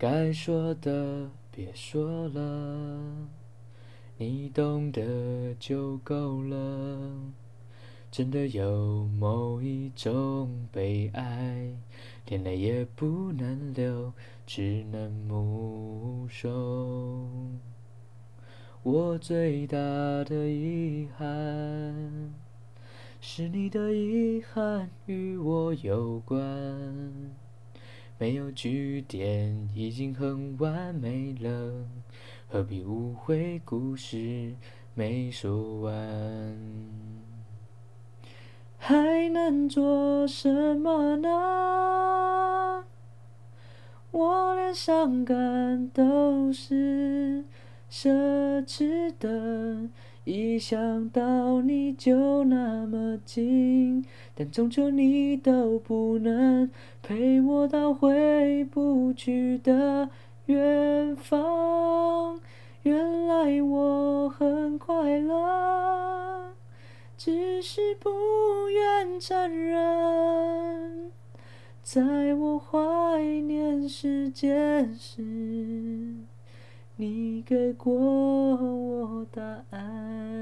该说的别说了，你懂得就够了。真的有某一种悲哀，连泪也不能流，只能目送。我最大的遗憾，是你的遗憾与我有关。没有句点已经很完美了，何必误会故事没说完？还能做什么呢？我连伤感都是奢侈的，一想到你就那么近，但终究你都不能陪我到回不去的远方。原来我很快乐，只是不愿承认。在我怀念时间时，你给过我答案。